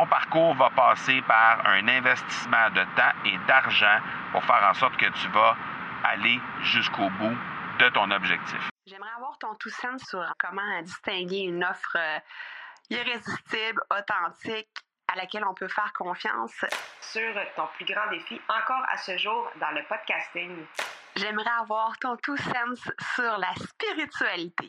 ton parcours va passer par un investissement de temps et d'argent pour faire en sorte que tu vas aller jusqu'au bout de ton objectif. J'aimerais avoir ton tout sens sur comment distinguer une offre euh, irrésistible, authentique, à laquelle on peut faire confiance. Sur ton plus grand défi encore à ce jour dans le podcasting. J'aimerais avoir ton tout sens sur la spiritualité.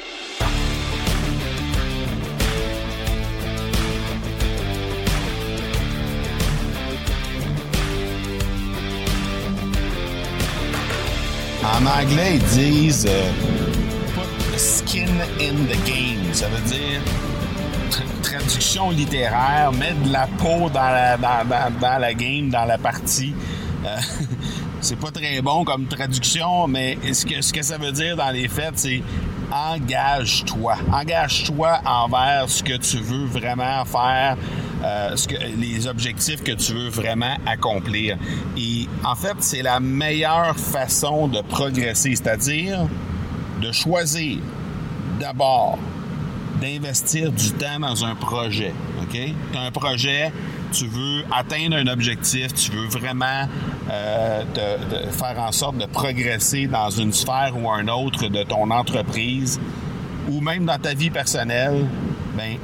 En anglais, ils disent euh, skin in the game. Ça veut dire traduction littéraire, mettre de la peau dans la, dans, dans, la game, dans la partie. Euh, c'est pas très bon comme traduction, mais ce que, ce que ça veut dire dans les faits, c'est engage-toi. Engage-toi envers ce que tu veux vraiment faire, euh, ce que, les objectifs que tu veux vraiment accomplir. Et en fait, c'est la meilleure façon de progresser, c'est-à-dire de choisir d'abord d'investir du temps dans un projet. OK? Tu as un projet, tu veux atteindre un objectif, tu veux vraiment euh, faire en sorte de progresser dans une sphère ou un autre de ton entreprise ou même dans ta vie personnelle, ben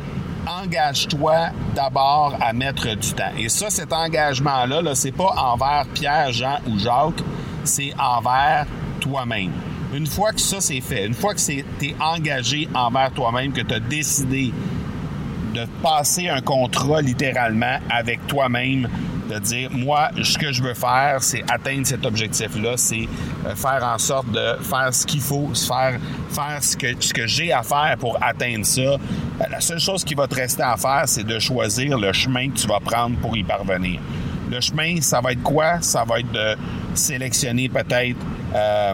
engage-toi d'abord à mettre du temps. Et ça, cet engagement-là, -là, c'est pas envers Pierre, Jean ou Jacques, c'est envers toi-même. Une fois que ça c'est fait, une fois que tu es engagé envers toi-même, que tu as décidé de passer un contrat littéralement avec toi-même, de dire, moi, ce que je veux faire, c'est atteindre cet objectif-là, c'est euh, faire en sorte de faire ce qu'il faut, faire, faire ce que, ce que j'ai à faire pour atteindre ça. Euh, la seule chose qui va te rester à faire, c'est de choisir le chemin que tu vas prendre pour y parvenir. Le chemin, ça va être quoi? Ça va être de sélectionner peut-être euh,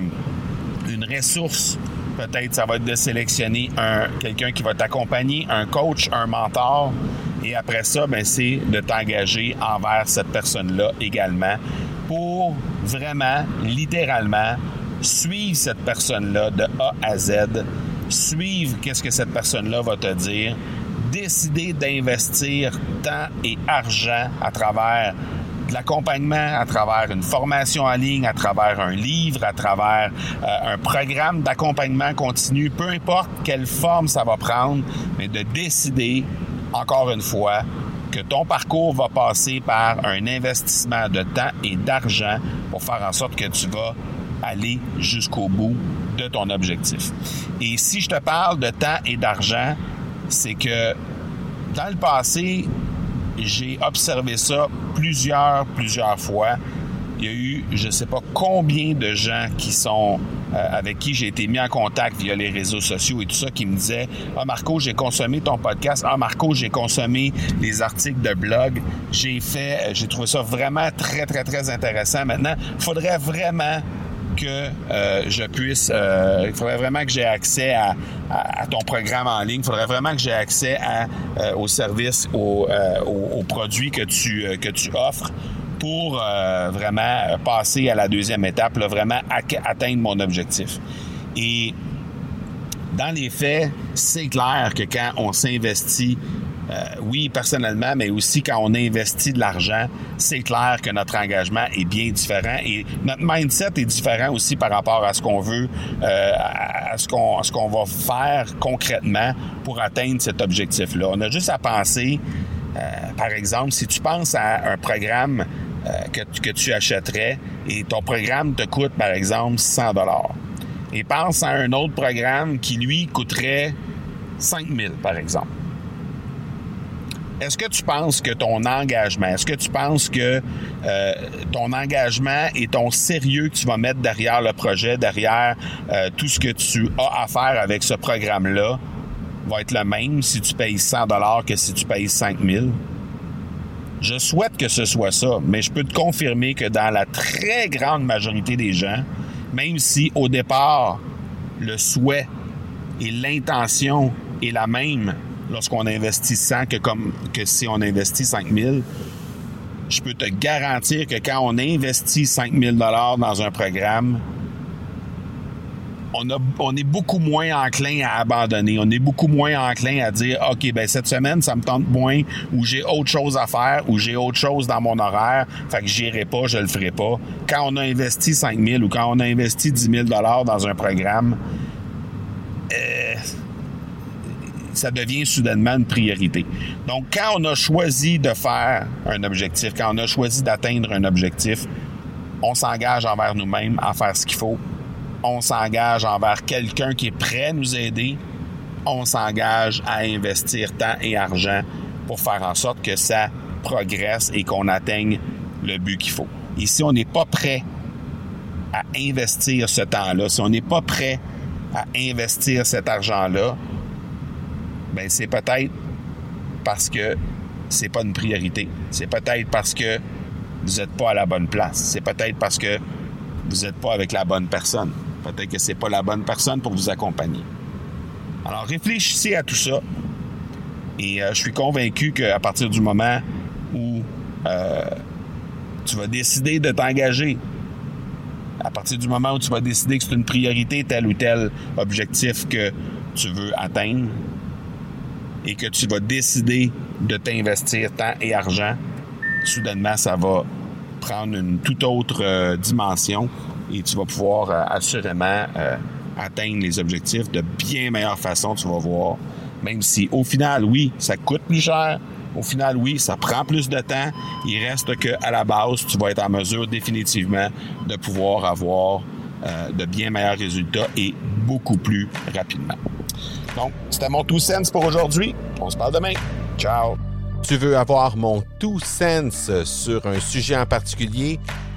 une ressource Peut-être ça va être de sélectionner un quelqu'un qui va t'accompagner, un coach, un mentor. Et après ça, ben, c'est de t'engager envers cette personne-là également pour vraiment, littéralement, suivre cette personne-là de A à Z, suivre qu'est-ce que cette personne-là va te dire, décider d'investir temps et argent à travers de l'accompagnement à travers une formation en ligne, à travers un livre, à travers euh, un programme d'accompagnement continu, peu importe quelle forme ça va prendre, mais de décider, encore une fois, que ton parcours va passer par un investissement de temps et d'argent pour faire en sorte que tu vas aller jusqu'au bout de ton objectif. Et si je te parle de temps et d'argent, c'est que dans le passé, j'ai observé ça plusieurs, plusieurs fois. Il y a eu, je ne sais pas combien de gens qui sont euh, avec qui j'ai été mis en contact via les réseaux sociaux et tout ça, qui me disaient Ah Marco, j'ai consommé ton podcast. Ah Marco, j'ai consommé les articles de blog. J'ai fait, euh, j'ai trouvé ça vraiment très, très, très intéressant. Maintenant, il faudrait vraiment que euh, je puisse, il faudrait vraiment que j'ai accès à, ton programme en ligne, il faudrait vraiment que j'ai accès aux services, aux, produits que tu, que tu offres pour vraiment passer à la deuxième étape, vraiment atteindre mon objectif. Et dans les faits, c'est clair que quand on s'investit euh, oui, personnellement, mais aussi quand on investit de l'argent, c'est clair que notre engagement est bien différent et notre mindset est différent aussi par rapport à ce qu'on veut, euh, à ce qu'on va faire concrètement pour atteindre cet objectif-là. On a juste à penser, euh, par exemple, si tu penses à un programme que, que tu achèterais et ton programme te coûte, par exemple, 100 dollars. Et pense à un autre programme qui, lui, coûterait 5000, par exemple est-ce que tu penses que ton engagement, est-ce que tu penses que euh, ton engagement et ton sérieux que tu vas mettre derrière le projet, derrière euh, tout ce que tu as à faire avec ce programme-là, va être le même si tu payes 100 dollars que si tu payes 5000? Je souhaite que ce soit ça, mais je peux te confirmer que dans la très grande majorité des gens, même si au départ, le souhait et l'intention est la même lorsqu'on investit 100 que, comme, que si on investit 5000, je peux te garantir que quand on investit 5000 dollars dans un programme, on, est beaucoup moins enclin à abandonner. On est beaucoup moins enclin à dire, OK, ben cette semaine, ça me tente moins, ou j'ai autre chose à faire, ou j'ai autre chose dans mon horaire, fait que j'irai pas, je le ferai pas. Quand on a investi 5000 ou quand on a investi 10 000 dans un programme, euh, ça devient soudainement une priorité. Donc, quand on a choisi de faire un objectif, quand on a choisi d'atteindre un objectif, on s'engage envers nous-mêmes à faire ce qu'il faut. On s'engage envers quelqu'un qui est prêt à nous aider. On s'engage à investir temps et argent pour faire en sorte que ça progresse et qu'on atteigne le but qu'il faut. Et si on n'est pas prêt à investir ce temps-là, si on n'est pas prêt à investir cet argent-là, ben c'est peut-être parce que c'est pas une priorité. C'est peut-être parce que vous n'êtes pas à la bonne place. C'est peut-être parce que vous n'êtes pas avec la bonne personne. Peut-être que c'est pas la bonne personne pour vous accompagner. Alors réfléchissez à tout ça. Et euh, je suis convaincu qu'à partir du moment où euh, tu vas décider de t'engager, à partir du moment où tu vas décider que c'est une priorité tel ou tel objectif que tu veux atteindre, et que tu vas décider de t'investir temps et argent, soudainement, ça va prendre une toute autre euh, dimension et tu vas pouvoir euh, assurément euh, atteindre les objectifs de bien meilleure façon, tu vas voir. Même si au final, oui, ça coûte plus cher, au final, oui, ça prend plus de temps, il reste que à la base, tu vas être en mesure définitivement de pouvoir avoir de bien meilleurs résultats et beaucoup plus rapidement. Donc, c'était mon two cents pour aujourd'hui. On se parle demain. Ciao. Tu veux avoir mon two cents sur un sujet en particulier?